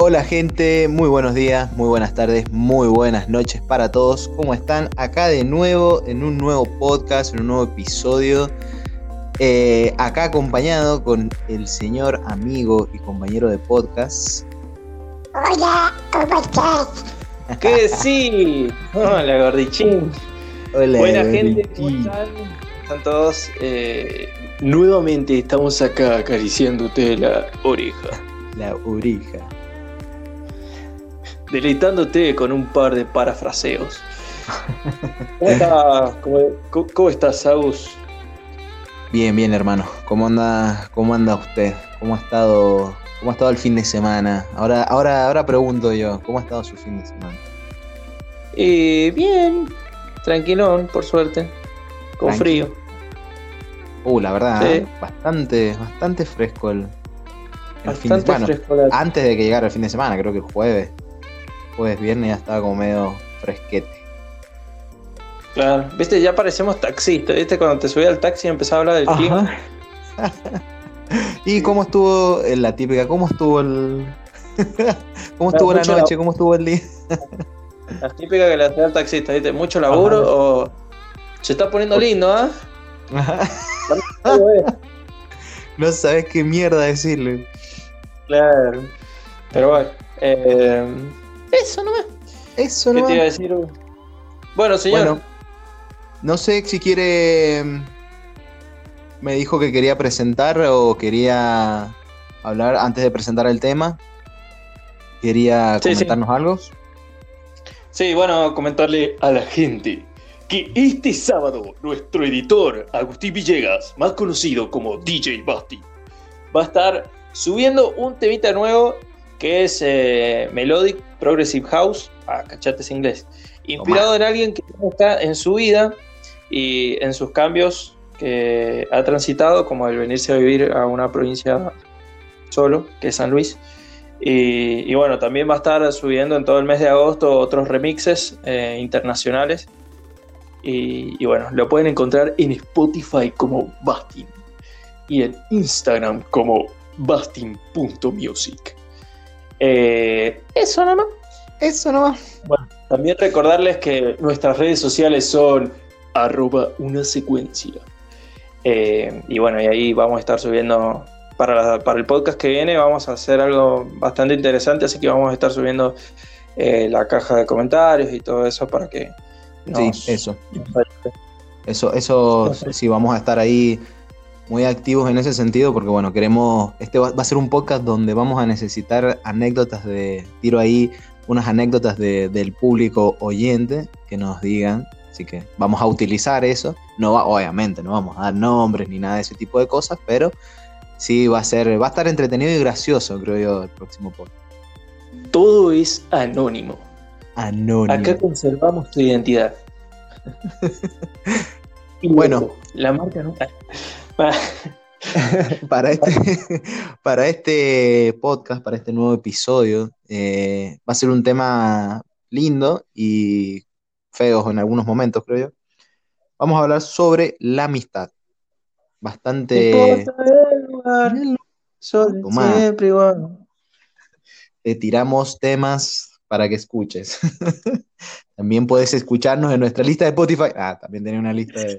Hola gente, muy buenos días, muy buenas tardes, muy buenas noches para todos. ¿Cómo están? Acá de nuevo en un nuevo podcast, en un nuevo episodio. Eh, acá acompañado con el señor amigo y compañero de podcast. Hola, ¿cómo estás? Que sí. Hola, gordichín. Hola, Buena gente, ¿cómo están? Están todos. eh, nuevamente estamos acá acariciándote la oreja, La oreja. Deleitándote con un par de parafraseos. ¿Cómo, estás, cómo, estás, Agus? Bien, bien, hermano. ¿Cómo anda, cómo anda usted? ¿Cómo ha estado, cómo ha estado el fin de semana? Ahora, ahora, ahora pregunto yo, ¿cómo ha estado su fin de semana? Eh, bien, tranquilón, por suerte. Con frío. Uh, la verdad, Sí. bastante, bastante fresco el, el fin de semana. Antes de que llegara el fin de semana, creo que el jueves. Jueves, viernes ya estaba como medio fresquete. Claro, viste, ya parecemos taxistas, viste, cuando te subí al taxi y empezaba a hablar del clima. ¿Y cómo estuvo eh, la típica? ¿Cómo estuvo el. ¿Cómo estuvo la noche? ¿Cómo estuvo el día? La típica que le hace al taxista, ¿viste? Mucho laburo o se está poniendo lindo, ¿ah? no sabes qué mierda decirle. claro. Pero bueno, eh, eso nomás. Eso ¿Qué no. te iba a decir? Bueno, señor. Bueno, no sé si quiere. mm, Me dijo que quería presentar o quería hablar antes de presentar el tema. Quería Sí, sí. comentarnos algo. Sí, bueno, comentarle a la gente que este sábado nuestro editor, Agustín Villegas, más conocido como DJ Basti, va a estar subiendo un temita nuevo que es eh, Melodic Progressive House, ah, cachate ese inglés, inspirado en alguien que está en su vida y en sus cambios que ha transitado, como el venirse a vivir a una provincia solo, que es San Luis. Y, y bueno, también va a estar subiendo en todo el mes de agosto otros remixes eh, internacionales. Y, y bueno, lo pueden encontrar en Spotify como Bastin y en Instagram como bastin.music. Eh, eso nada más. Eso nomás. También recordarles que nuestras redes sociales son arroba una secuencia. Eh, y bueno, y ahí vamos a estar subiendo para, la- para el podcast que viene, vamos a hacer algo bastante interesante, así que vamos a estar subiendo eh, la caja de comentarios y todo eso para que... nos- Sí, eso. Eso, eso sí, vamos a estar ahí muy activos en ese sentido, porque bueno, queremos, este va, va a ser un podcast donde vamos a necesitar anécdotas de, tiro ahí unas anécdotas de- del público oyente que nos digan, así que vamos a utilizar eso, no va, obviamente, no vamos a dar nombres ni nada de ese tipo de cosas, pero sí va a ser, va a estar entretenido y gracioso, creo yo, el próximo podcast. Todo es anónimo. Anónimo. Acá conservamos tu identidad. Y Bueno. la marca no... para este, para este podcast, para este nuevo episodio, eh, va a ser un tema lindo y feo en algunos momentos, creo yo. Vamos a hablar sobre la amistad. Bastante. siempre igual. Te tiramos temas para que escuches. También puedes escucharnos en nuestra lista de Spotify. Ah, también tenía una lista de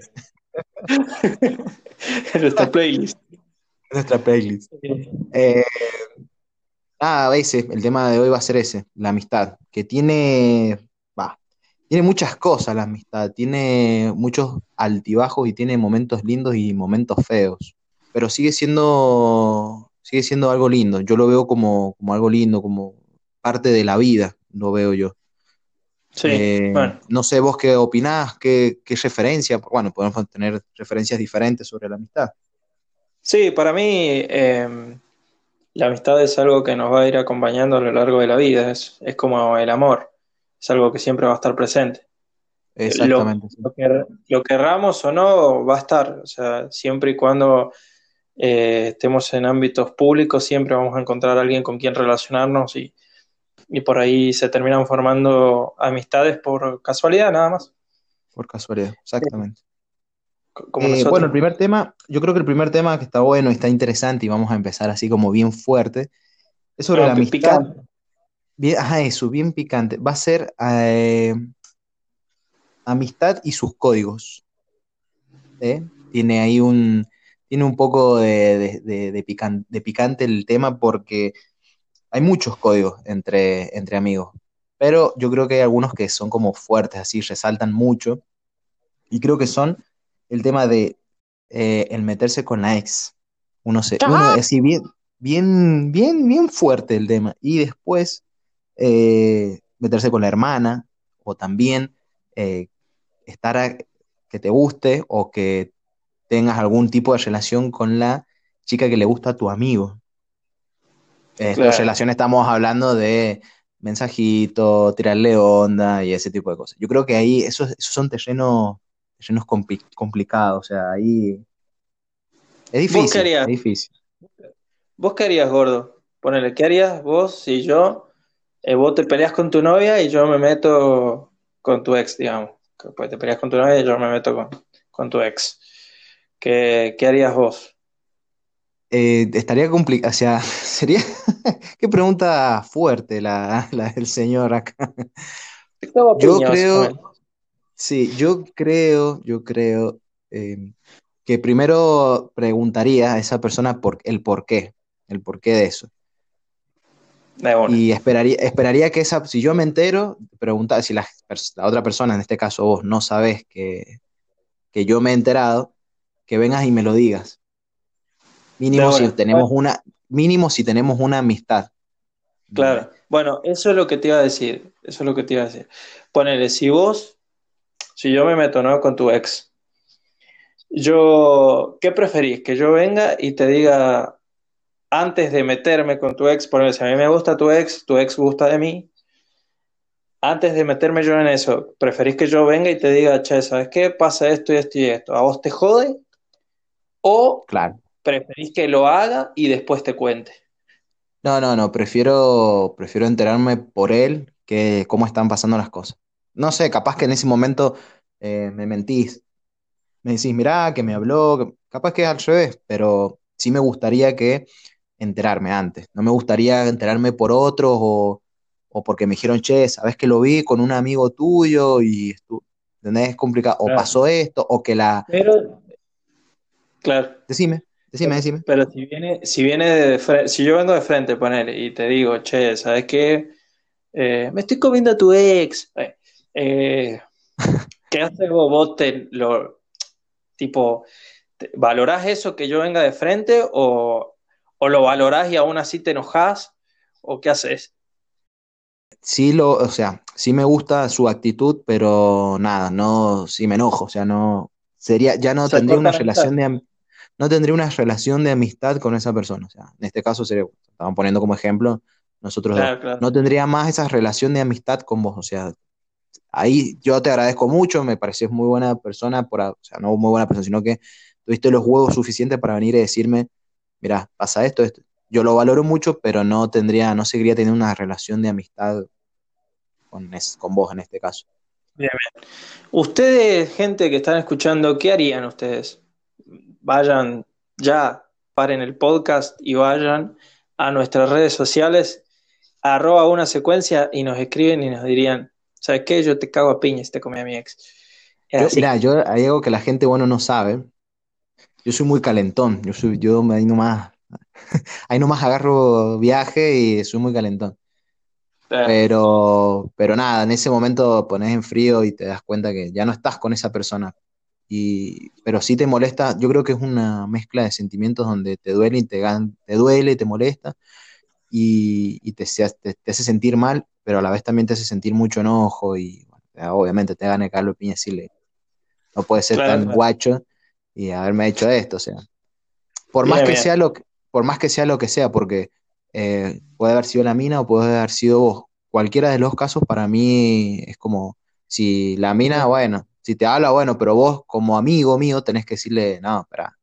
nuestra playlist. nuestra playlist. Eh, nada, a veces el tema de hoy va a ser ese, la amistad, que tiene, va, tiene muchas cosas la amistad, tiene muchos altibajos y tiene momentos lindos y momentos feos, pero sigue siendo, sigue siendo algo lindo. Yo lo veo como, como algo lindo, como parte de la vida, lo veo yo. Sí, Eh, bueno. no sé vos qué opinás, qué, qué referencia, bueno, podemos tener referencias diferentes sobre la amistad. Sí, para mí eh, la amistad es algo que nos va a ir acompañando a lo largo de la vida. Es, es como el amor. Es algo que siempre va a estar presente. Exactamente. sí. Lo, que, lo querramos o no, va a estar. O sea, siempre y cuando eh, estemos en ámbitos públicos, siempre vamos a encontrar a alguien con quien relacionarnos y, y por ahí se terminan formando amistades por casualidad, nada más. Por casualidad, exactamente. Como Eh, bueno, el primer tema, yo creo que el primer tema que está bueno y está interesante y vamos a empezar así como bien fuerte, es sobre la amistad. picante. bien, ajá, eso, bien picante. Va a ser eh, amistad y sus códigos. ¿eh? Tiene ahí un, tiene un poco de, de- de- de pican- de picante el tema porque hay muchos códigos entre, entre amigos. Pero yo creo que hay algunos que son como fuertes, así, resaltan mucho. Y creo que son el tema de eh, el meterse con la ex. Uno se, uno, así bien, bien, bien, bien fuerte el tema. Y después eh, meterse con la hermana, o también eh, estar a- que te guste o que tengas algún tipo de relación con la chica que le gusta a tu amigo. Eh, Claro. Relación estamos hablando de mensajito, tirarle onda y ese tipo de cosas. Yo creo que ahí esos, esos son terrenos, terrenos compli- complicados, o sea, ahí es difícil, qué harías? es difícil. ¿Vos qué harías, gordo? Ponele, ¿qué harías vos si yo, eh, vos te peleas con tu novia y yo me meto con tu ex, digamos? Pues te peleas con tu novia y yo me meto con, con tu ex. ¿Qué, qué harías vos? Eh, estaría complicado, o sea, sería, qué pregunta fuerte la, la del señor acá. Yo creo, sí, yo creo, yo creo eh, que primero preguntaría a esa persona por el por qué, el porqué de eso. De. Y esperaría, esperaría que esa, si yo me entero, preguntar si la, la otra persona, en este caso vos, no sabes que, que yo me he enterado, que vengas y me lo digas. Mínimo si tenemos una, mínimo si tenemos una amistad. Claro. Bueno, eso es lo que te iba a decir. Eso es lo que te iba a decir. Ponele, si vos, si yo me meto, ¿no? Con tu ex, yo, ¿qué preferís? Que yo venga y te diga, antes de meterme con tu ex, ponele, si a mí me gusta tu ex, tu ex gusta de mí, antes de meterme yo en eso, ¿preferís que yo venga y te diga, che, ¿sabes qué? Pasa esto y esto y esto. ¿A vos te jode? ¿O Claro. Preferís que lo haga y después te cuente? No, no, no, prefiero, prefiero enterarme por él que cómo están pasando las cosas. No sé, capaz que en ese momento eh, me mentís. Me decís, mirá, que me habló, que- capaz que es al revés, pero sí me gustaría que enterarme antes. No me gustaría enterarme por otros o, o porque me dijeron, che, sabes que lo vi con un amigo tuyo y ¿entendés? Es complicado. O Claro. pasó esto, o que la... Pero, claro. Decime, decime, decime. pero si viene, si viene de frente, si yo vengo de frente, ponele, y te digo, che, ¿sabes qué? Eh, me estoy comiendo a tu ex. Eh, eh, ¿qué haces vos? ¿Vos te lo, tipo, te- valorás eso que yo venga de frente o, o lo valorás y aún así te enojás? ¿O qué haces? Sí lo, o sea, sí me gusta su actitud, pero nada, no, sí me enojo, o sea, no, sería, ya no Se tendría una relación de, am- no tendría una relación de amistad con esa persona, o sea, en este caso sería, estaban poniendo como ejemplo nosotros dos, Claro, claro. no tendría más esa relación de amistad con vos, o sea, ahí yo te agradezco mucho, me pareces muy buena persona, por, o sea, no muy buena persona, sino que tuviste los huevos suficientes para venir y decirme, mira, pasa esto, esto. Yo lo valoro mucho, pero no tendría, no seguiría teniendo una relación de amistad con, es- con vos en este caso. Bien, bien. Ustedes, gente que están escuchando, ¿qué harían ustedes? Vayan ya, paren el podcast y vayan a nuestras redes sociales, arroba una secuencia y nos escriben y nos dirían, ¿sabes qué? Yo te cago a piña si te comí a mi ex. Yo, mira, yo hay algo que la gente, bueno, no sabe. Yo soy muy calentón. Yo soy, yo ahí nomás, ahí nomás agarro viaje y soy muy calentón. Eh, Pero, pero nada, en ese momento pones en frío y te das cuenta que ya no estás con esa persona. Y, pero sí te molesta, yo creo que es una mezcla de sentimientos donde te duele y te, duele te molesta y, y te, te, te hace sentir mal, pero a la vez también te hace sentir mucho enojo y bueno, obviamente te gana Carlos Piña decirle, no puede ser Claro, tan claro. guacho y haberme hecho esto, o sea, por Bien, más que bien. sea lo que, por más que sea lo que sea, porque eh, puede haber sido la mina o puede haber sido vos. Cualquiera de los casos para mí es como, si la mina, bueno, si te habla, bueno, pero vos como amigo mío tenés que decirle, no, espera,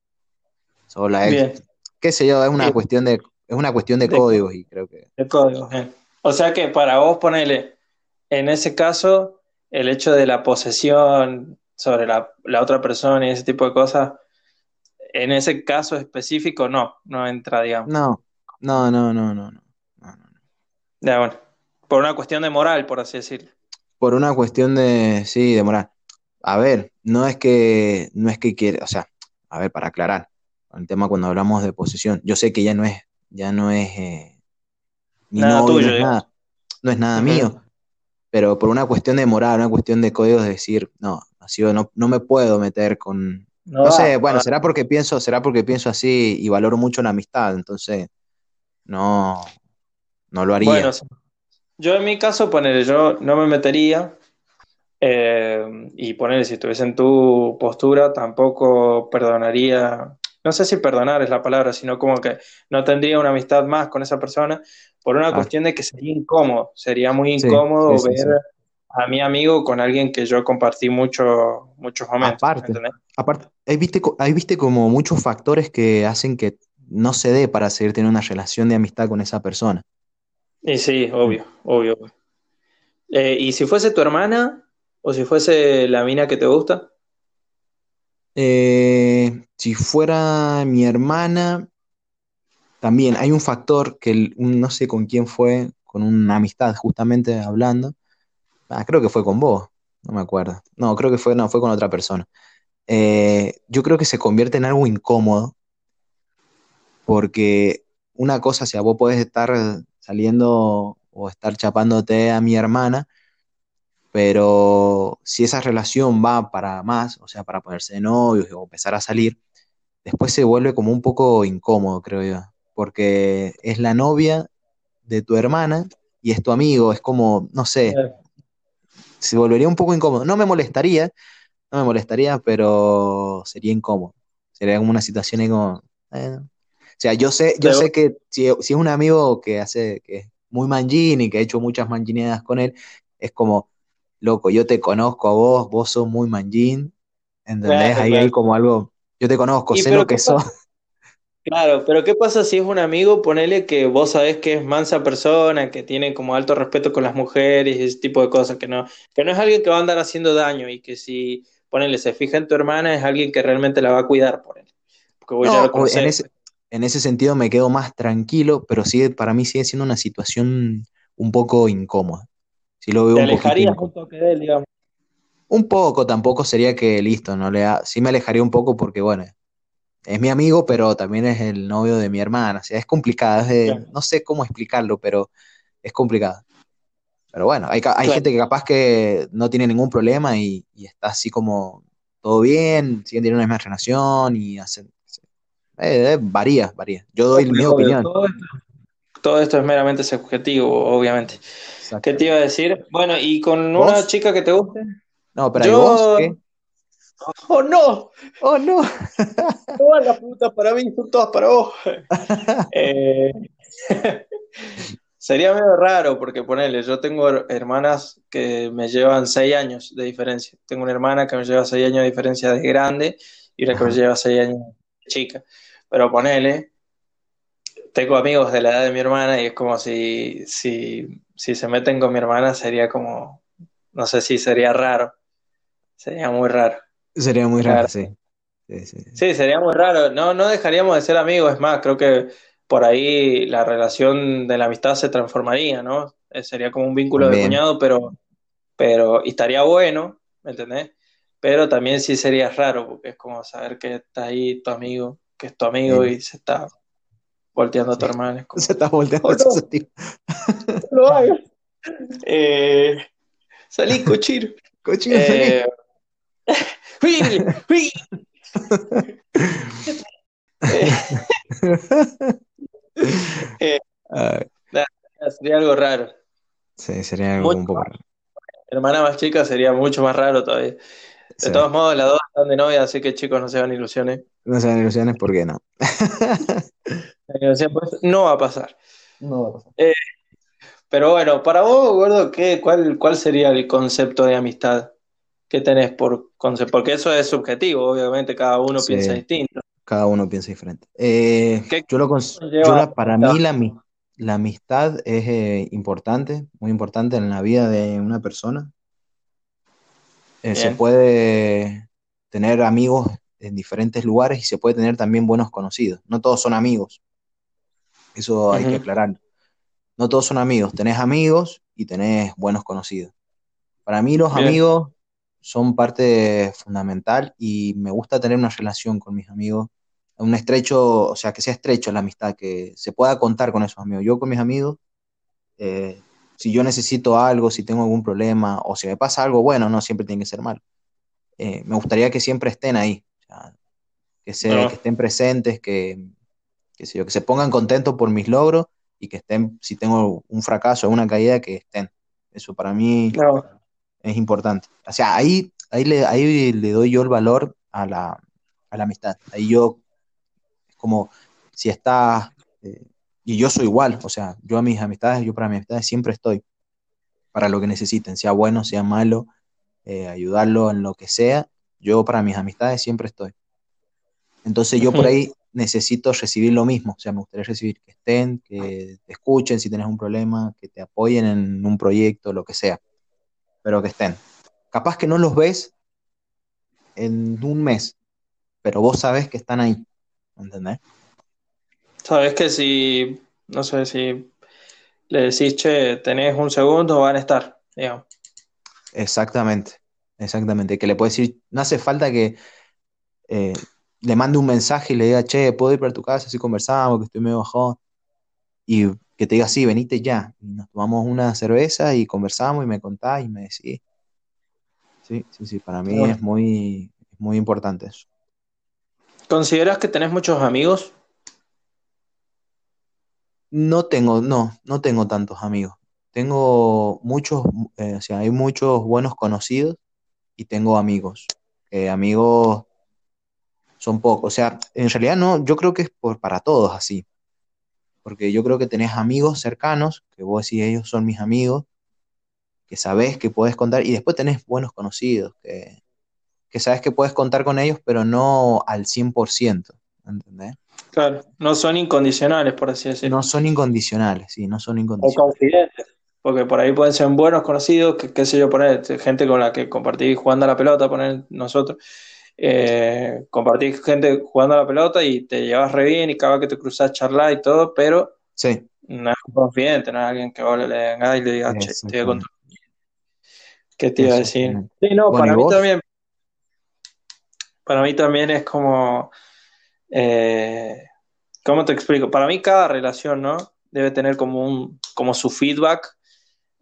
sos la ex. Bien, Qué sé yo, es una cuestión de, es una cuestión de De- códigos y creo que de código. bien. O sea que para vos ponele, en ese caso, el hecho de la posesión sobre la, la otra persona y ese tipo de cosas, en ese caso específico no, no entra, digamos. no, no, no, no, no, no, no, no. Ya, bueno. Por una cuestión de moral, por así decirlo. Por una cuestión de, sí, de moral. A ver, no es que, no es que quiere, o sea, a ver, para aclarar, el tema cuando hablamos de posesión, yo sé que ya no es, ya no es eh, mi Nada novio, tuyo, no es digamos. nada, no es nada mío, pero por una cuestión de moral, una cuestión de códigos de decir, no, así no, no me puedo meter con, No, no sé, bueno, va. será porque pienso, será porque pienso así y valoro mucho la amistad, entonces no, no lo haría. Bueno, yo en mi caso, ponele, yo no me metería. Eh, y ponele, si estuviese en tu postura, tampoco perdonaría. No sé si perdonar es la palabra, sino como que no tendría una amistad más con esa persona por una Ah. cuestión de que sería incómodo. Sería muy incómodo sí, sí, ver sí. a mi amigo con alguien que yo compartí mucho, muchos momentos. Aparte. Aparte, ahí viste, ahí viste como muchos factores que hacen que no se dé para seguir teniendo una relación de amistad con esa persona. Y sí, obvio, obvio. obvio. Eh, ¿y si fuese tu hermana o si fuese la mina que te gusta? Eh, si fuera mi hermana, también hay un factor que no sé con quién fue, con una amistad justamente hablando. Ah, creo que fue con vos, no me acuerdo. No, creo que fue, no, fue con otra persona. Eh, yo creo que se convierte en algo incómodo porque una cosa, o sea, vos podés estar saliendo o estar chapándote a mi hermana, pero si esa relación va para más, o sea, para ponerse de novios o empezar a salir, después se vuelve como un poco incómodo, creo yo, porque es la novia de tu hermana y es tu amigo, es como, no sé, se volvería un poco incómodo. No me molestaría, no me molestaría, pero sería incómodo. Sería como una situación ahí como, eh. O sea, yo sé, yo Pero- sé que si, si es un amigo que hace, que es muy manjín y que ha hecho muchas manjineadas con él, es como, loco, yo te conozco a vos, vos sos muy manjín, ¿entendés? Claro, Ahí claro. hay como algo, yo te conozco, Y sé lo que ¿qué sos. Claro, pero ¿qué pasa si es un amigo, ponele que vos sabés que es mansa persona, que tiene como alto respeto con las mujeres y ese tipo de cosas, que no, que no es alguien que va a andar haciendo daño y que si, ponele, se fija en tu hermana es alguien que realmente la va a cuidar por él, porque vos ya No, en ese, en ese sentido me quedo más tranquilo, pero sigue, para mí sigue siendo una situación un poco incómoda. Si lo veo Te un alejarías un toque de él, digamos. Un poco, tampoco sería que listo, no le ha- sí me alejaría un poco porque, bueno, es mi amigo, pero también es el novio de mi hermana. O sea, es complicado, es de- Claro. no sé cómo explicarlo, pero es complicado. Pero bueno, hay, hay Claro. gente que capaz que no tiene ningún problema y, y está así como todo bien, siguen teniendo una misma relación y hacen. eh, eh, varía, varía. Yo doy mi Obvio, opinión. todo esto, todo esto es meramente subjetivo, obviamente. Exacto. ¿Qué te iba a decir? Bueno, ¿y con ¿Vos? una chica que te guste? No, pero ¿y Yo- vos qué? ¡Oh, no! Oh, no. Todas las putas para mí son todas para vos. Eh, sería medio raro porque ponele, yo tengo her- hermanas que me llevan seis años de diferencia. Tengo una hermana que me lleva seis años de diferencia de grande y una que me lleva seis años de chica. Pero ponele, tengo amigos de la edad de mi hermana y es como si, si, si se meten con mi hermana sería como, no sé si sería raro. Sería muy raro. Sería muy raro, sí. Sí, sí, sería muy raro. No, no dejaríamos de ser amigos. Es más, creo que por ahí la relación de la amistad se transformaría, ¿no? Eh, Sería como un vínculo de cuñado, pero, pero, y estaría bueno, ¿me entendés? Pero también sí sería raro, porque es como saber que está ahí tu amigo, que es tu amigo y se está volteando a tu. Es como, Se está volteando Oh, ese. "No lo hagas". Eh, salí, cochino. Cochino, salí. Eh. ¡Huí! Eh, sería algo raro. sí, sería algo Mucho un poco raro. Hermana más chica sería mucho más raro todavía. De Sí. todos modos, las dos están de novia, así que chicos, no se hagan ilusiones. No se dan ilusiones, ¿por qué no? Pues, no va a pasar. No va a pasar. Pero bueno, para vos, Gordo, ¿qué, cuál, ¿cuál sería el concepto de amistad? ¿Qué tenés por concepto? Porque eso es subjetivo, obviamente, cada uno Sí. piensa distinto. Cada uno piensa diferente. Eh, ¿Qué yo lo yo la- para mí la, ami- la amistad es eh, importante, muy importante en la vida de una persona. Eh, se puede tener amigos en diferentes lugares y se puede tener también buenos conocidos. No todos son amigos. Eso hay que aclararlo. no todos son amigos, tenés amigos y tenés buenos conocidos. Para mí los Bien. amigos son parte fundamental y me gusta tener una relación con mis amigos, un estrecho, o sea, que sea estrecho la amistad, que se pueda contar con esos amigos. Yo con mis amigos, eh, si yo necesito algo, si tengo algún problema o si me pasa algo bueno, no siempre tiene que ser malo. Eh, me gustaría que siempre estén ahí, sea, que, se, que estén presentes, que, que, yo, que se pongan contentos por mis logros y que estén, si tengo un fracaso o una caída, que estén. Eso para mí No, es importante. O sea, ahí, ahí, le, ahí le doy yo el valor a la, a la amistad. Ahí yo, es como si está, eh, y yo soy igual, o sea, yo a mis amistades, yo para mis amistades siempre estoy para lo que necesiten, sea bueno, sea malo, eh, ayudarlo en lo que sea, yo para mis amistades siempre estoy. Entonces yo por ahí necesito recibir lo mismo, o sea, me gustaría recibir que estén, que te escuchen si tienes un problema, que te apoyen en un proyecto, lo que sea, pero que estén. Capaz que no los ves en un mes, pero vos sabés que están ahí, ¿entendés? sabes que si, no sé, si le decís, che, tenés un segundo, van a estar, digamos. Exactamente, exactamente. Que le puedes decir, no hace falta que eh, le mande un mensaje y le diga, che, puedo ir para tu casa si conversamos, que estoy medio bajón. Y que te diga, sí, venite ya. Y nos tomamos una cerveza y conversamos y me contás y me decís. Sí, sí, sí, para mí Bueno. es muy, muy importante eso. ¿Consideras que tenés muchos amigos? No tengo, no, no tengo tantos amigos. Tengo muchos, eh, o sea, hay muchos buenos conocidos y tengo amigos. Eh, amigos son pocos. O sea, en realidad no, yo creo que es por, para todos así. Porque yo creo que tenés amigos cercanos, que vos decís ellos son mis amigos, que sabés que podés contar, y después tenés buenos conocidos, que, que sabes que puedes contar con ellos, pero no al 100%, ¿entendés? Claro, no son incondicionales, por así decirlo. No son incondicionales, sí, no son O incondicionales. confidentes. Porque por ahí pueden ser buenos conocidos, que qué sé yo, poner gente con la que compartí jugando a la pelota, poner nosotros. Eh, compartí gente jugando a la pelota y te llevas re bien y cada vez que te cruzas charlar y todo, pero Sí, no es confidente, no es alguien que vos le vengas y le digas, che, te voy a contar. ¿Qué te iba a decir? Sí, no, Bueno, para ¿y mí también. Para mí también es como. eh, ¿cómo te explico? Para mí cada relación, ¿no? Debe tener como un, como su feedback,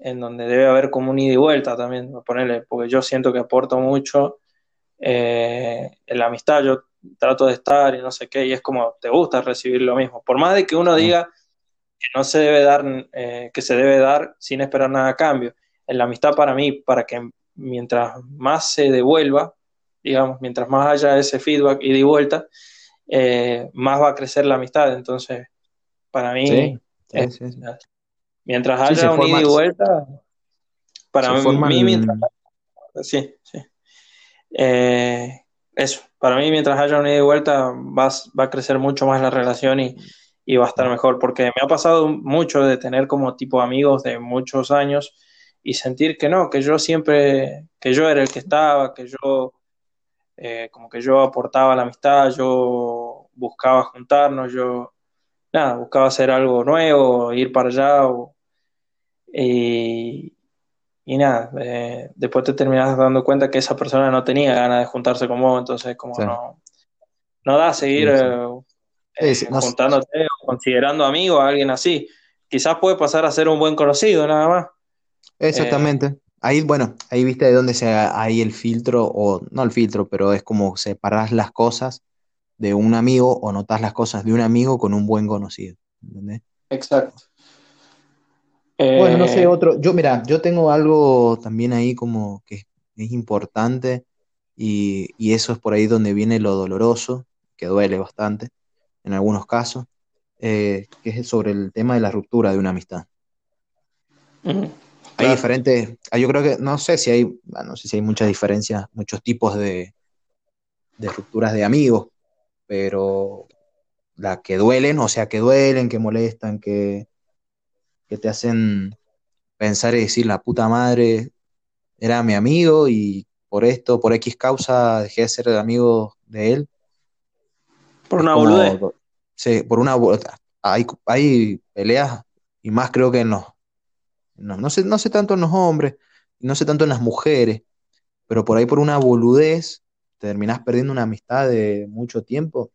en donde debe haber como un ida y vuelta también, ponerle, porque yo siento que aporto mucho eh, en la amistad, yo trato de estar y no sé qué, y es como te gusta recibir lo mismo. Por más de que uno Sí. diga que no se debe dar, eh, que se debe dar sin esperar nada a cambio. En la amistad para mí, para que mientras más se devuelva, digamos, mientras más haya ese feedback ida y vuelta, eh, más va a crecer la amistad. Entonces, para mí, Sí, sí, sí. Mientras Sí, haya se un ida y vuelta, para mí, forman- mientras Sí, sí. Eh, eso, para mí mientras haya una ida y vuelta va, a- va a crecer mucho más la relación y, y va a estar mejor, porque me ha pasado mucho de tener como tipo amigos de muchos años y sentir que no, que yo siempre, que yo era el que estaba, que yo, eh, como que yo aportaba la amistad, yo buscaba juntarnos, yo, nada, buscaba hacer algo nuevo, ir para allá o- y, y nada, eh, después te terminas dando cuenta que esa persona no tenía ganas de juntarse con vos, entonces como Sí. no, no da seguir Sí, sí. eh, eh, no- juntándote o considerando amigo a alguien así. Quizás puede pasar a ser un buen conocido, nada más. Exactamente. Ahí, bueno, ahí viste de dónde se hay el filtro, o no el filtro, pero es como separar las cosas de un amigo o notas las cosas de un amigo con un buen conocido. ¿entendés? Exacto. Bueno, no sé, Eh, otro. Yo, mira, yo tengo algo también ahí como que es, importante y, y eso es por ahí donde viene lo doloroso, que duele bastante en algunos casos, eh, que es sobre el tema de la ruptura de una amistad. Hay claro. diferentes, ah, yo creo que, no sé si hay, ah, no sé si hay muchas diferencias, muchos tipos de, de rupturas de amigos, pero las que duelen, o sea, que duelen, que molestan, que, que te hacen pensar y decir, la puta madre era mi amigo y por esto, por X causa, dejé de ser amigo de él. Por una como- boludez. sí, por una, hay, hay peleas y más creo que en los, no, no sé, no sé tanto en los hombres, no sé tanto en las mujeres, pero por ahí por una boludez te terminás perdiendo una amistad de mucho tiempo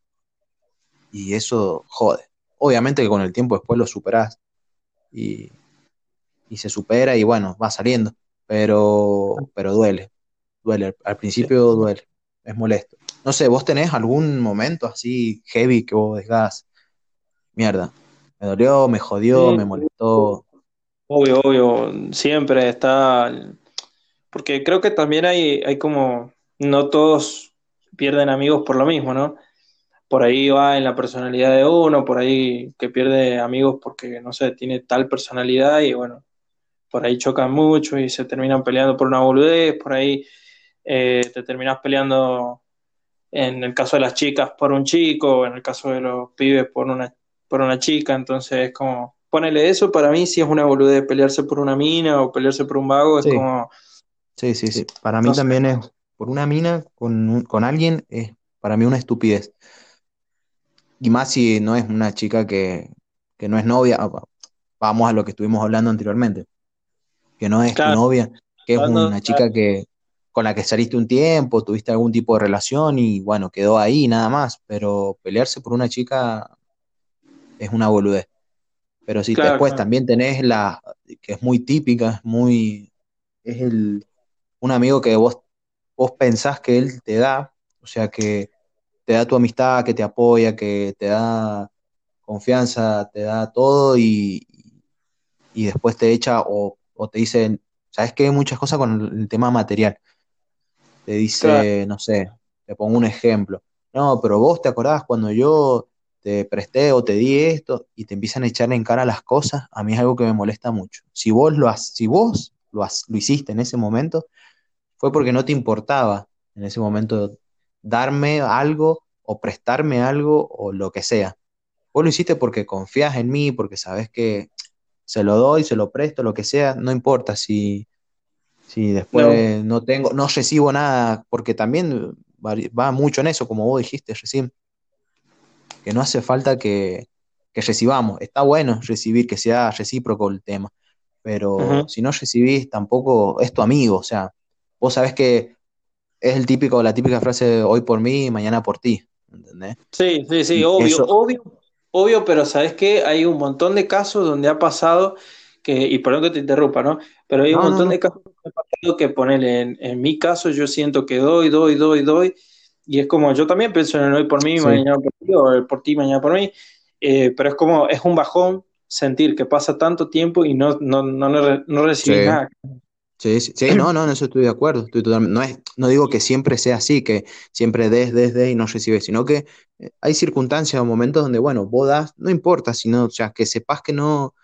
y eso jode. Obviamente que con el tiempo después lo superás y, y se supera y bueno, va saliendo, pero, pero duele, duele, al principio duele, es molesto. No sé, ¿vos tenés algún momento así heavy que vos digas, mierda, me dolió, me jodió, Sí, me molestó? obvio, obvio, siempre está, porque creo que también hay, hay como, no todos pierden amigos por lo mismo, ¿no? Por ahí va en la personalidad de uno, por ahí que pierde amigos porque, no sé, tiene tal personalidad y bueno, por ahí chocan mucho y se terminan peleando por una boludez, por ahí eh, te terminas peleando en el caso de las chicas por un chico, en el caso de los pibes por una, por una chica, entonces es como, ponele eso, para mí si es una boludez, pelearse por una mina o pelearse por un vago, es Sí, como, sí, sí, sí. Para mí también es, por una mina con, con alguien, es para mí una estupidez. Y más si no es una chica que, que no es novia, va- vamos a lo que estuvimos hablando anteriormente, que no es tu novia, que es una chica que, con la que saliste un tiempo, tuviste algún tipo de relación y bueno, quedó ahí nada más, pero pelearse por una chica es una boludez. Pero claro, después también tenés la, que es muy típica, es muy, es el, un amigo que vos, vos pensás que él te da, o sea, que te da tu amistad, que te apoya, que te da confianza, te da todo y, y después te echa o, o te dice, ¿sabes qué? Muchas cosas con el tema material. Te claro, dice, no sé, te pongo un ejemplo. No, pero vos te acordás cuando yo te presté o te di esto y te empiezan a echar en cara las cosas, a mí es algo que me molesta mucho. Si vos lo, has- si vos lo, has- lo hiciste en ese momento, fue porque no te importaba en ese momento darme algo o prestarme algo o lo que sea. Vos lo hiciste porque confías en mí, porque sabes que se lo doy, se lo presto, lo que sea, no importa si, si no, después no tengo, no recibo nada, porque también va, mucho en eso, como vos dijiste recién, que no hace falta que, que recibamos. Está bueno recibir, que sea recíproco el tema, pero si no recibís, tampoco es tu amigo, o sea, vos sabés que es el típico, la típica frase hoy por mí, mañana por ti, ¿entendés? Sí, sí, sí, obvio, eso, obvio, obvio, pero ¿sabes qué? Hay un montón de casos donde ha pasado que, y perdón que te interrumpa, ¿no? Pero hay un no, no, montón de casos que ha pasado que ponele, en, en mi caso yo siento que doy, doy, doy, doy, y es como, yo también pienso en el hoy por mí, sí, mañana por ti, o el por ti, mañana por mí, eh, pero es como, es un bajón sentir que pasa tanto tiempo y no, no, no, no, re- no recibís sí. nada. Sí, sí, sí, no, no, en eso estoy de acuerdo, estoy totalmente, no es, no digo que siempre sea así, que siempre des, des, des y no recibes, sino que eh, hay circunstancias o momentos donde, bueno, vos das, no importa, sino, o sea, que sepas que no,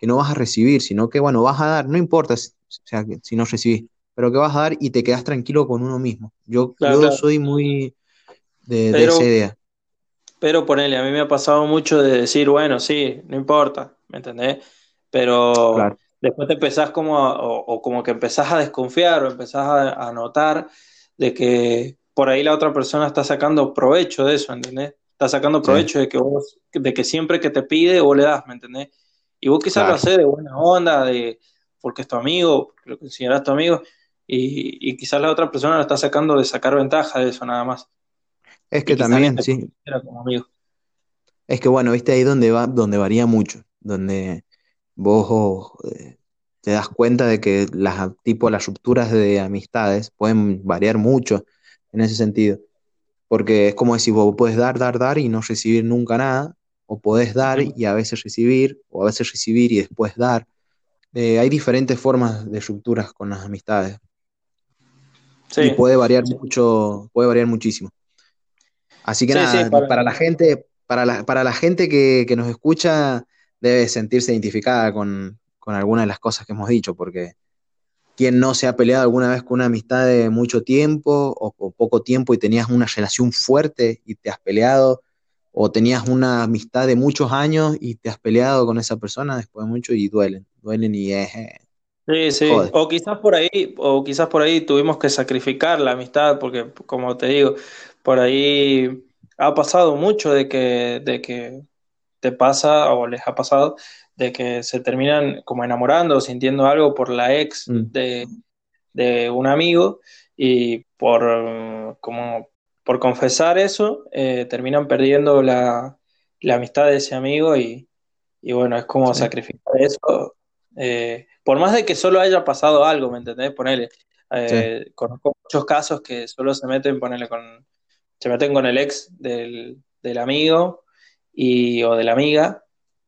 que no vas a recibir, sino que, bueno, vas a dar, no importa, si- o sea, que si no recibís, pero que vas a dar y te quedas tranquilo con uno mismo. Yo, Claro, yo claro. soy muy de, de esa Pero idea, Pero ponele, a mí me ha pasado mucho de decir, bueno, sí, no importa, ¿me entendés? Pero claro, después te empezás como a- o, o como que empezás a desconfiar o empezás a, a notar de que por ahí la otra persona está sacando provecho de eso, ¿entendés? Está sacando sí, provecho de que vos, de que siempre que te pide vos le das, ¿me entendés? Y vos quizás lo haces de buena onda, de porque es tu amigo, porque lo considerás tu amigo, y, y quizás la otra persona lo está sacando de sacar ventaja de eso nada más. Es que también, te sí, como amigo. es que bueno, viste ahí donde va, donde varía mucho, donde vos eh, te das cuenta de que las, tipo, las rupturas de amistades pueden variar mucho en ese sentido. Porque es como decir, vos puedes dar, dar, dar y no recibir nunca nada, o podés dar y a veces recibir, o a veces recibir y después dar. Eh, hay diferentes formas de rupturas con las amistades y Sí, puede variar sí, mucho, puede variar muchísimo. Así que sí, nada, para, para la gente, para la, para la gente que, que nos escucha, debe sentirse identificada con, con alguna de las cosas que hemos dicho, porque ¿quién no se ha peleado alguna vez con una amistad de mucho tiempo o, o poco tiempo y tenías una relación fuerte y te has peleado? O tenías una amistad de muchos años y te has peleado con esa persona después de mucho y duelen, duelen y es, eh, sí, sí. O quizás por ahí, o quizás por ahí tuvimos que sacrificar la amistad, porque como te digo, por ahí ha pasado mucho de que, de que te pasa o les ha pasado de que se terminan como enamorando o sintiendo algo por la ex Mm. de, de un amigo y por, como, por confesar eso, eh, terminan perdiendo la, la amistad de ese amigo y, y bueno, es como Sí. sacrificar eso. eh, por más de que solo haya pasado algo, ¿me entendés? Ponele. eh, Conozco muchos casos que solo se meten, ponele con, se meten con el ex del, del amigo y, o de la amiga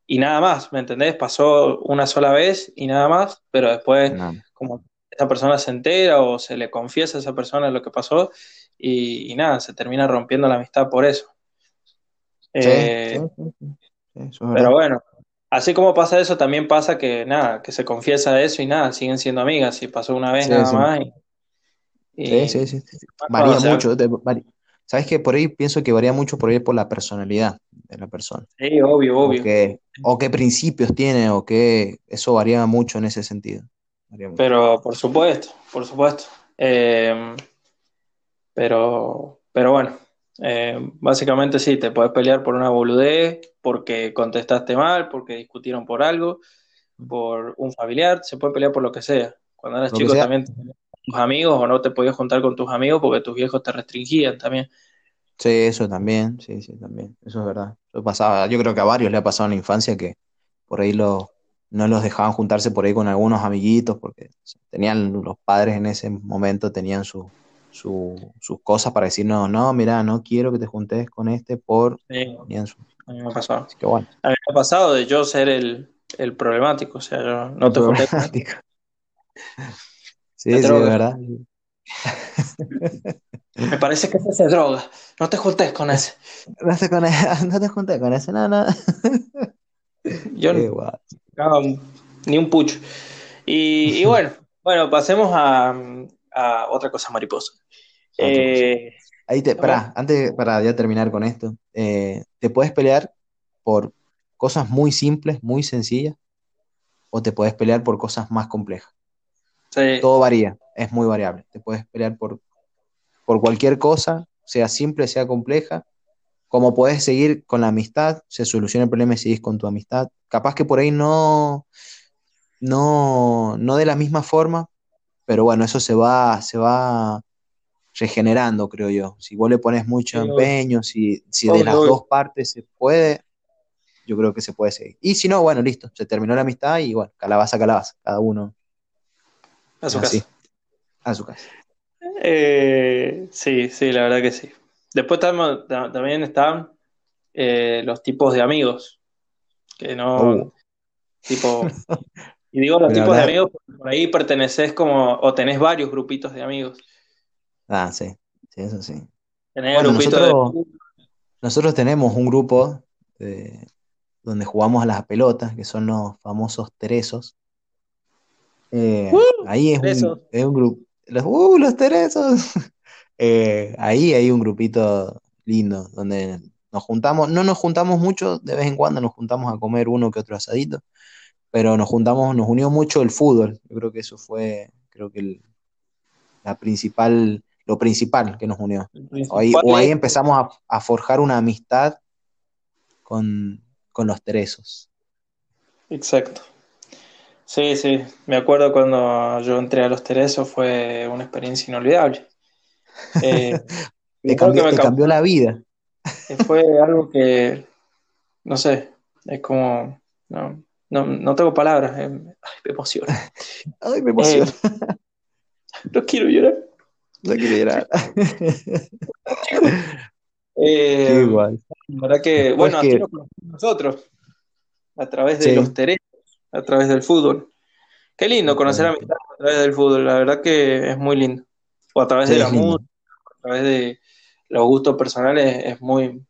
y nada más, ¿me entendés? Pasó una sola vez y nada más, pero después No. como esa persona se entera o se le confiesa a esa persona lo que pasó y, y nada, se termina rompiendo la amistad por eso. Sí, Eh, sí, sí, pero bueno, así como pasa eso, también pasa que nada, que se confiesa eso y nada, siguen siendo amigas y pasó una vez nada más y, y- Sí, sí, sí, Varía mucho. ¿Sabes qué? Por ahí pienso que varía mucho por ahí por la personalidad de la persona. Sí, obvio, O obvio. o qué principios tiene, o qué. Eso varía mucho en ese sentido. Pero por supuesto, por supuesto. Eh, pero, pero bueno, eh, básicamente sí, te puedes pelear por una boludez, porque contestaste mal, porque discutieron por algo, por un familiar, se puede pelear por lo que sea. Cuando eras Lo que chico también tus amigos o no te podías juntar con tus amigos porque tus viejos te restringían también. Sí, eso también. Sí, sí, también. Eso es verdad. Eso pasaba. Yo creo que a varios le ha pasado en la infancia que por ahí lo, no los dejaban juntarse por ahí con algunos amiguitos porque tenían los padres en ese momento tenían su, su- sus cosas para decir, no, no, mira, no quiero que te juntes con este por... Sí, su- a mí me ha pasado. Así que bueno. A mí me ha pasado de yo ser el, el problemático, o sea, yo no te con Problemático. Sí, drogas. verdad. Me parece que ese se droga, no te juntes con ese. No te, con ese- no te juntes con ese, no, no. Yo. No, ni un pucho. Y, y bueno, bueno, pasemos a, a otra cosa mariposa. Otra cosa. Eh, Ahí te, A pará, antes, para ya terminar con esto, eh, te puedes pelear por cosas muy simples, muy sencillas, o te puedes pelear por cosas más complejas. Sí, Todo varía, es muy variable. Te puedes pelear por, por cualquier cosa, sea simple, sea compleja, como puedes seguir con la amistad, se soluciona el problema y seguís con tu amistad. Capaz que por ahí no, no, no de la misma forma, pero bueno, eso se va, se va regenerando, creo yo. Si vos le pones mucho Sí, empeño, si, si de las obvio. dos partes se puede, yo creo que se puede seguir. Y si no, bueno, listo, se terminó la amistad y bueno, calabaza, calabaza, cada uno a su así, casa. a su casa. Eh, sí, sí, la verdad que sí. Después tam- ta- también están eh, los tipos de amigos, que no, Uh. tipo, y digo los Pero tipos de amigos porque por ahí perteneces como, o tenés varios grupitos de amigos. Ah, sí, sí, eso sí. Tenés Bueno, grupitos de nosotros, nosotros tenemos un grupo eh, donde jugamos a las pelotas, que son los famosos teresos. Eh, ahí es un, es un grupo. Los, ¡uh, los teresos! Eh, ahí hay un grupito lindo donde nos juntamos. No nos juntamos mucho, de vez en cuando nos juntamos a comer uno que otro asadito, pero nos juntamos, nos unió mucho el fútbol. Yo creo que eso fue, creo que el- la principal, lo principal que nos unió. O ahí, o empezamos a, a forjar una amistad con, con los teresos. Exacto. Sí, sí, me acuerdo cuando yo entré a los Teresos, fue una experiencia inolvidable. Eh, Te creo cambió, que me te cambió la vida. fue algo que, no sé, es como, no, no, no tengo palabras, eh, ay, me emociona. Ay, me emociona. No quiero llorar. No quiero llorar. Eh, igual. la verdad que, bueno, que- así nos conocimos nosotros, a través de Sí. los Teresos, a través del fútbol. Qué lindo conocer amistad a través del fútbol, la verdad que es muy lindo. O a través Sí, de la música, a través de los gustos personales, es muy,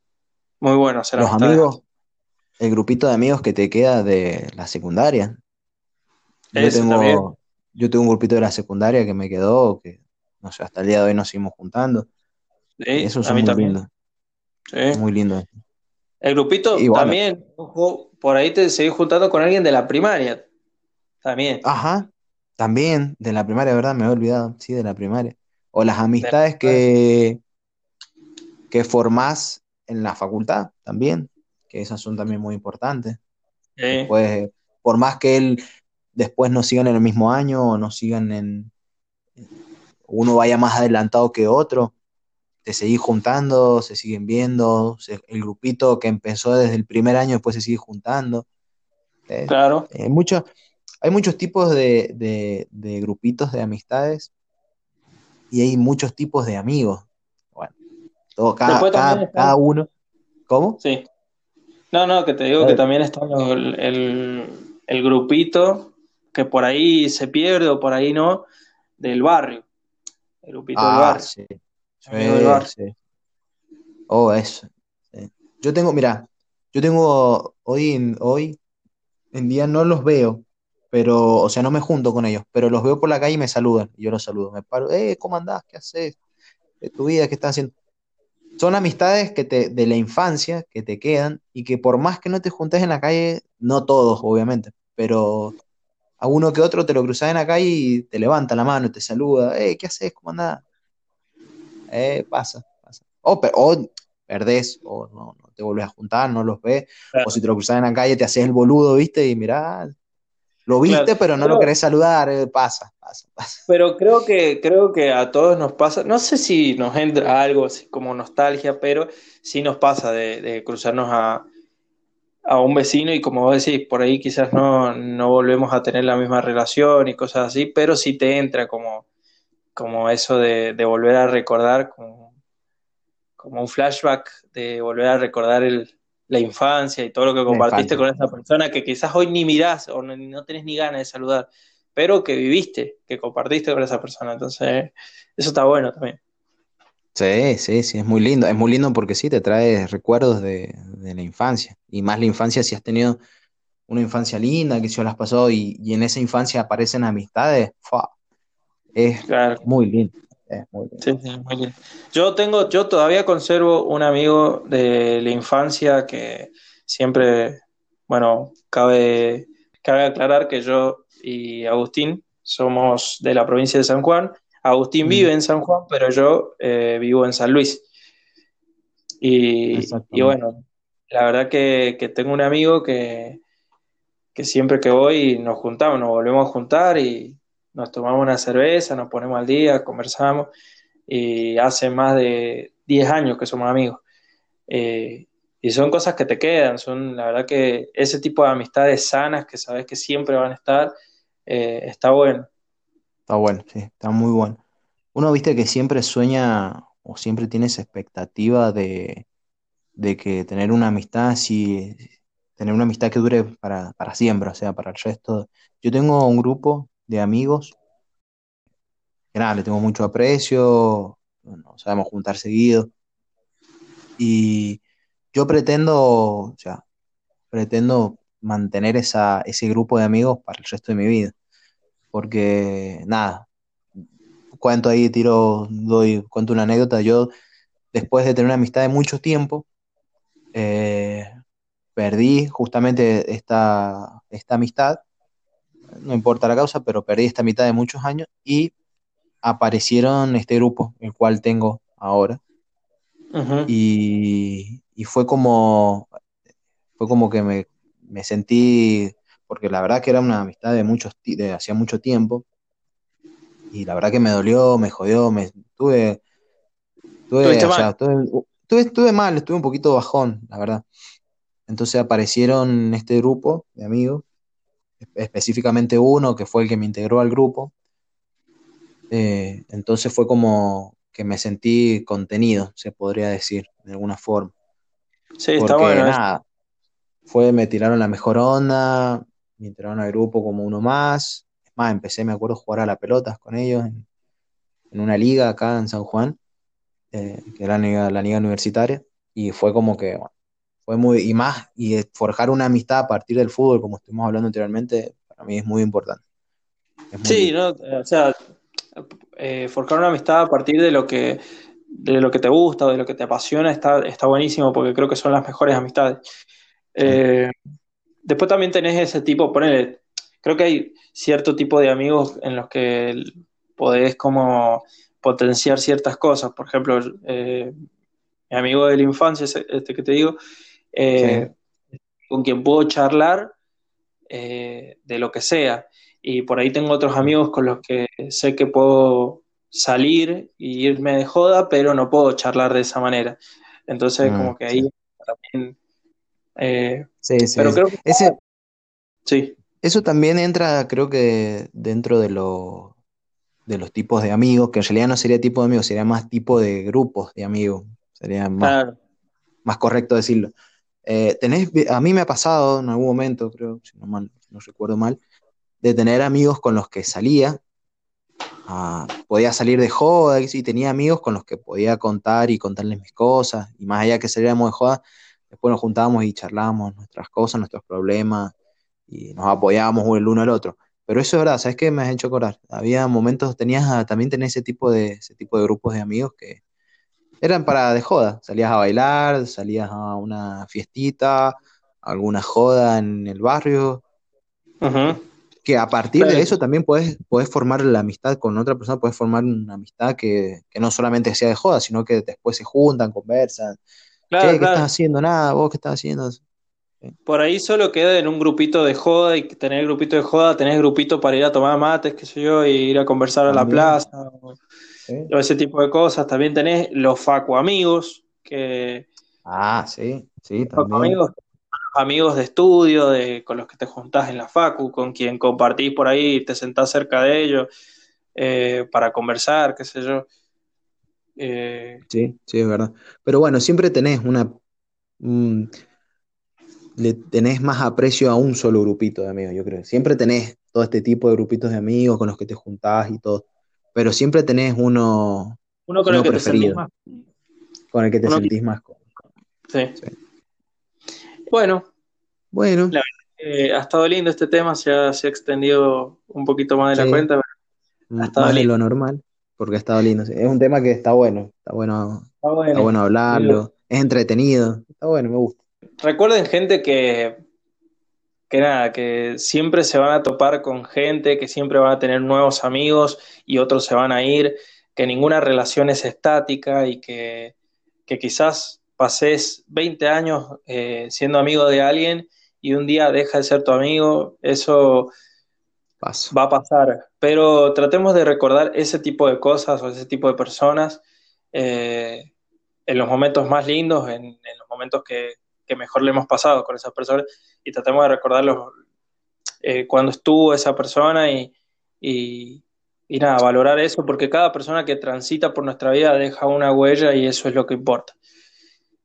muy bueno hacer Los amigos, el grupito de amigos que te queda de la secundaria. Yo tengo, yo tengo un grupito de la secundaria que me quedó, que no sé, hasta el día de hoy nos seguimos juntando. Sí, eso es muy también. lindo, Sí. muy lindo. El grupito Y bueno. también, ojo, por ahí te seguís juntando con alguien de la primaria. También. Ajá, también, de la primaria, ¿verdad? Me he olvidado, sí, de la primaria. O las amistades que, que formás en la facultad también, que esas son también muy importantes. Sí. Pues, por más que él después no sigan en el mismo año o no sigan en uno vaya más adelantado que otro, te seguís juntando, se siguen viendo, se- el grupito que empezó desde el primer año después se sigue juntando. Eh, Claro. eh, mucho- hay muchos tipos de, de- de grupitos de amistades y hay muchos tipos de amigos. Bueno, todo, cada, cada, uno. ¿Cómo? Sí. No, no, que te digo que también está el- el grupito que por ahí se pierde o por ahí no, del barrio. El grupito del Ah, barrio. sí. Amigo del Sí, barrio. sí. Oh, eso. sí. Yo tengo, mira, yo tengo hoy en, hoy en día no los veo, pero, o sea, no me junto con ellos, pero los veo por la calle y me saludan. Y yo los saludo. Me paro, eh, ¿cómo andás? ¿Qué haces? ¿De tu vida? ¿Qué estás haciendo? Son amistades que te, de la infancia que te quedan y que por más que no te juntes en la calle, no todos, obviamente, pero a uno que otro te lo cruzas en la calle y te levanta la mano y te saluda. Eh, ¿qué haces? ¿Cómo andás? Eh, pasa, pasa. O, o perdés, o no, no te volvés a juntar, no los ves, Claro. o si te lo cruzas en la calle te haces el boludo, ¿viste? Y mirá, lo viste, Claro. pero no Pero- lo querés saludar, eh, pasa, pasa, pasa. Pero creo que, creo que a todos nos pasa, no sé si nos entra algo así como nostalgia, pero sí nos pasa de, de cruzarnos a, a un vecino y como vos decís, por ahí quizás no, no volvemos a tener la misma relación y cosas así, pero sí te entra como, como eso de, de volver a recordar, como, como un flashback de volver a recordar el, la infancia y todo lo que compartiste con esa persona que quizás hoy ni mirás o no, no tenés ni ganas de saludar, pero que viviste, que compartiste con esa persona. Entonces, eso está bueno también. Sí, sí, sí, es muy lindo, es muy lindo porque sí, te trae recuerdos de, de la infancia, y más la infancia si has tenido una infancia linda, que si las pasó, y, y en esa infancia aparecen amistades, ¡fua! Es Claro. muy lindo, es muy lindo. Sí, sí, muy lindo. Yo tengo, yo todavía conservo un amigo de la infancia que siempre, bueno, cabe, cabe aclarar que yo y Agustín somos de la provincia de San Juan. Agustín Mm. vive en San Juan, pero yo eh, vivo en San Luis. Y, y bueno, la verdad que, que tengo un amigo que, que siempre que voy nos juntamos, nos volvemos a juntar y nos tomamos una cerveza, nos ponemos al día, conversamos y hace más de 10 años que somos amigos. Eh, y son cosas que te quedan, son la verdad que ese tipo de amistades sanas que sabes que siempre van a estar, eh, está bueno. Está bueno, sí, está muy bueno. Uno, viste, que siempre sueña o siempre tiene esa expectativa de, de que tener una amistad así, tener una amistad que dure para, para siempre, o sea, para el resto. Yo tengo un grupo de amigos que nada, le tengo mucho aprecio, nos sabemos juntar seguido. Y yo pretendo, o sea, pretendo mantener esa, ese grupo de amigos para el resto de mi vida. Porque, nada, cuento ahí, tiro, doy, cuento una anécdota. Yo, después de tener una amistad de mucho tiempo, eh, perdí justamente esta, esta amistad, no importa la causa, pero perdí esta mitad de muchos años y aparecieron este grupo, el cual tengo ahora. Y, y fue como, fue como que me, me sentí, porque la verdad que era una amistad de muchos, de hacía mucho tiempo, y la verdad que me dolió, me jodió, me tuve, tuve, o sea, tuve, tuve, estuve mal, estuve un poquito bajón, la verdad. Entonces aparecieron este grupo de amigos, específicamente uno que fue el que me integró al grupo. Eh, entonces fue como que me sentí contenido, se podría decir, de alguna forma. Sí, está bueno. nada, fue, me tiraron la mejor onda, me integraron al grupo como uno más. Es más, empecé, me acuerdo, a jugar a la pelota con ellos en, en una liga acá en San Juan, eh, que era la liga, la liga universitaria, y fue como que, bueno, fue muy, y más, y eh, forjar una amistad a partir del fútbol, como estuvimos hablando anteriormente, para mí es muy importante. Es muy Sí. ¿no? O sea, eh, forjar una amistad a partir de lo que, de lo que te gusta o de lo que te apasiona está, está buenísimo porque creo que son las mejores amistades. Eh, después también tenés ese tipo, ponele, creo que hay cierto tipo de amigos en los que podés como potenciar ciertas cosas. Por ejemplo, eh, mi amigo de la infancia, este que te digo, eh, con quien puedo charlar eh, de lo que sea. Y por ahí tengo otros amigos con los que sé que puedo salir y irme de joda, pero no puedo charlar de esa manera. Entonces, Mm, como que ahí sí. también... eh, Sí, sí, pero sí. creo que Ese, sí, eso también entra, creo que dentro de, lo- de los tipos de amigos, que en realidad no sería tipo de amigos, sería más tipo de grupos de amigos. Sería más, claro. más correcto decirlo. Eh, tenés, a mí me ha pasado en algún momento, creo, si no, mal, no recuerdo mal, de tener amigos con los que salía, ah, podía salir de joda, y tenía amigos con los que podía contar y contarles mis cosas, y más allá que saliéramos de joda, después nos juntábamos y charlábamos nuestras cosas, nuestros problemas, y nos apoyábamos el uno al otro. Pero eso es verdad, ¿sabes qué me has hecho acordar? Había momentos, tenías, ah, también tenés ese tipo de, ese tipo de grupos de amigos que eran para de joda. Salías a bailar, salías a una fiestita, alguna joda en el barrio. Ujú. Que a partir de eso también puedes, puedes formar la amistad con otra persona, puedes formar una amistad que, que no solamente sea de joda, sino que después se juntan, conversan. Claro, Che, ¿qué claro. estás haciendo? Nada, vos qué estás haciendo. Por ahí solo queda en un grupito de joda y tener grupito de joda, tenés grupito para ir a tomar mates, qué sé yo, y ir a conversar a la También. plaza o, Ese tipo de cosas. También tenés los facu amigos, que Ah, sí, sí, también. amigos, amigos de estudio, de, con los que te juntás en la facu, con quien compartís por ahí, te sentás cerca de ellos eh, para conversar, qué sé yo. Eh, Sí, sí, es verdad. Pero bueno, siempre tenés una. un- le tenés más aprecio a un solo grupito de amigos, yo creo. Siempre tenés todo este tipo de grupitos de amigos con los que te juntás y todo. Pero siempre tenés uno uno con Uno el que te sentís preferido. más. con el que te Uno- sentís más cómodo. Sí. Sí. Bueno, Bueno, La- eh, ha estado lindo este tema, se ha, se ha extendido un poquito más de la cuenta. m- estado más de lindo. lo normal, porque ha estado lindo. Es un tema que está bueno, está bueno, Está bueno. está bueno hablarlo, es entretenido, está bueno, me gusta. Recuerden, gente, que, que nada, que siempre se van a topar con gente, que siempre van a tener nuevos amigos y otros se van a ir, que ninguna relación es estática y que, que quizás pases 20 años eh, siendo amigo de alguien y un día deja de ser tu amigo, eso Paso. va a pasar, pero tratemos de recordar ese tipo de cosas o ese tipo de personas eh, en los momentos más lindos, en, en los momentos que, que mejor le hemos pasado con esas personas y tratemos de recordar los, eh, cuando estuvo esa persona y, y, y nada, valorar eso, porque cada persona que transita por nuestra vida deja una huella y eso es lo que importa.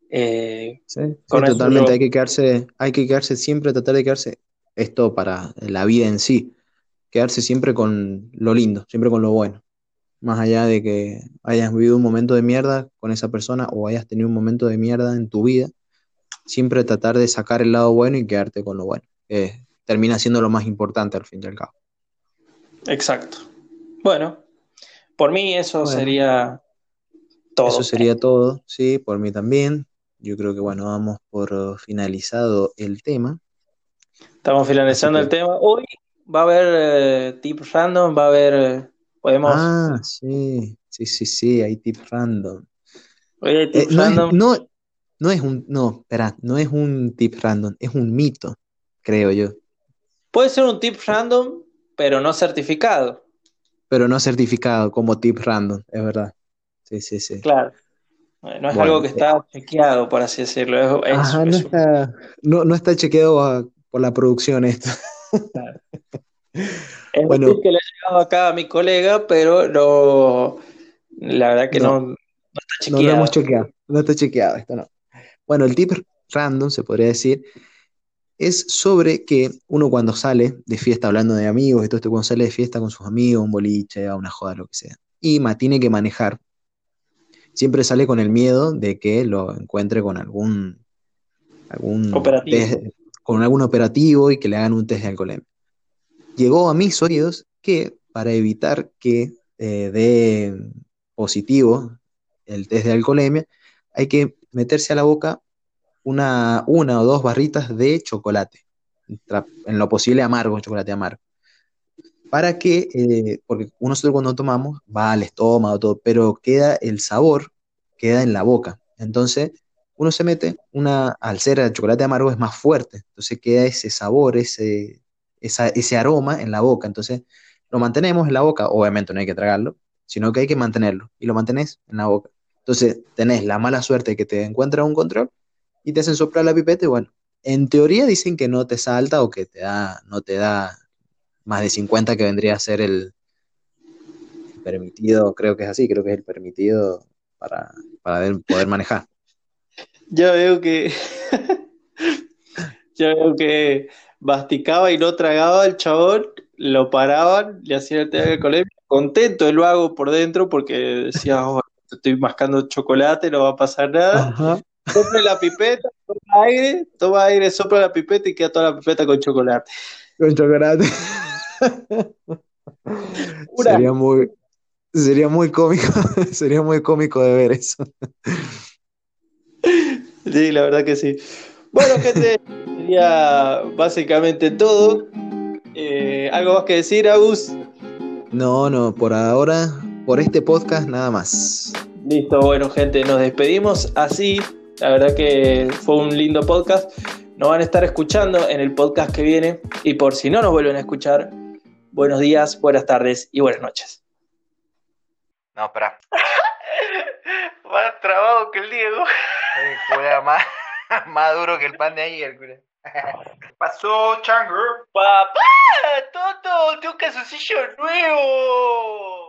Eh, Sí, Con totalmente. yo- Hay que quedarse, hay que quedarse siempre, tratar de quedarse, esto para la vida en sí, quedarse siempre con lo lindo, siempre con lo bueno. Más allá de que hayas vivido un momento de mierda con esa persona o hayas tenido un momento de mierda en tu vida, siempre tratar de sacar el lado bueno y quedarte con lo bueno. termina siendo lo más importante al fin y al cabo. exacto. Bueno, por mí eso Bueno. sería todo. Eso sería todo, sí, por mí también. Yo creo que bueno, damos por finalizado el tema. Estamos finalizando el tema. Hoy va a haber eh, tips random, va a haber, eh, podemos, Ah, sí, sí, sí, sí, hay tips random. hoy hay Eh, tips es, random. no, no es un, no, espera, no es un tip random, es un mito, creo yo, Puede ser un tip random, pero no certificado. pero no certificado como tip random, es verdad. Sí, sí, sí. Claro. Eh, No es Bueno, algo que está chequeado, por así decirlo. Es, Ajá, no es está, no, no está chequeado a- por la producción esto. es Bueno. un tip que le ha llegado acá a mi colega, pero no, la verdad que No. no, no está No lo chequeado. hemos chequeado, no está chequeado esto, no. Bueno, el tip random, se podría decir, es sobre que uno cuando sale de fiesta, hablando de amigos y todo esto, cuando sale de fiesta con sus amigos, un boliche, a una joda, lo que sea, y ma- tiene que manejar, siempre sale con el miedo de que lo encuentre con algún, algún Operativo. test- con algún operativo y que le hagan un test de alcoholemia. Llegó a mis oídos que para evitar que eh, dé positivo el test de alcoholemia, hay que meterse a la boca una, una o dos barritas de chocolate, en lo posible amargo, chocolate amargo. Para que, eh, porque nosotros cuando tomamos va al estómago, todo, pero queda el sabor, queda en la boca. Entonces, uno se mete, una, al ser el chocolate amargo es más fuerte, entonces queda ese sabor, ese, ese aroma en la boca, entonces lo mantenemos en la boca, obviamente no hay que tragarlo, sino que hay que mantenerlo, y lo mantenés en la boca. Entonces tenés la mala suerte que te encuentra un control y te hacen soplar la pipeta y bueno, en teoría dicen que no te salta o que te da, no te da más de 50 que vendría a ser el permitido, creo que es así, creo que es el permitido para, para poder manejar. Ya veo que. ya veo que masticaba y no tragaba el chabón, lo paraban, le hacían el tema de colegio. Contento el vago por dentro porque decía, oh, estoy mascando chocolate, no va a pasar nada. Ajá. Sopla la pipeta, toma aire, toma aire, sopla la pipeta y queda toda la pipeta con chocolate. Con chocolate. Sería muy, sería muy cómico, sería muy cómico de ver eso. Sí, la verdad que sí. Bueno, gente, sería básicamente todo. Eh, ¿algo más que decir, Agus? No, no, por ahora, por este podcast nada más. Listo, bueno, gente, nos despedimos así. La verdad que fue un lindo podcast. Nos van a estar escuchando en el podcast que viene. Y por si no nos vuelven a escuchar, buenos días, buenas tardes y buenas noches. No, espera. Más trabado que el Diego. más, más duro que el pan de ayer, cura. Pasó, chango. ¡Papá! ¡Toto! ¡Tengo un calzoncillo nuevo!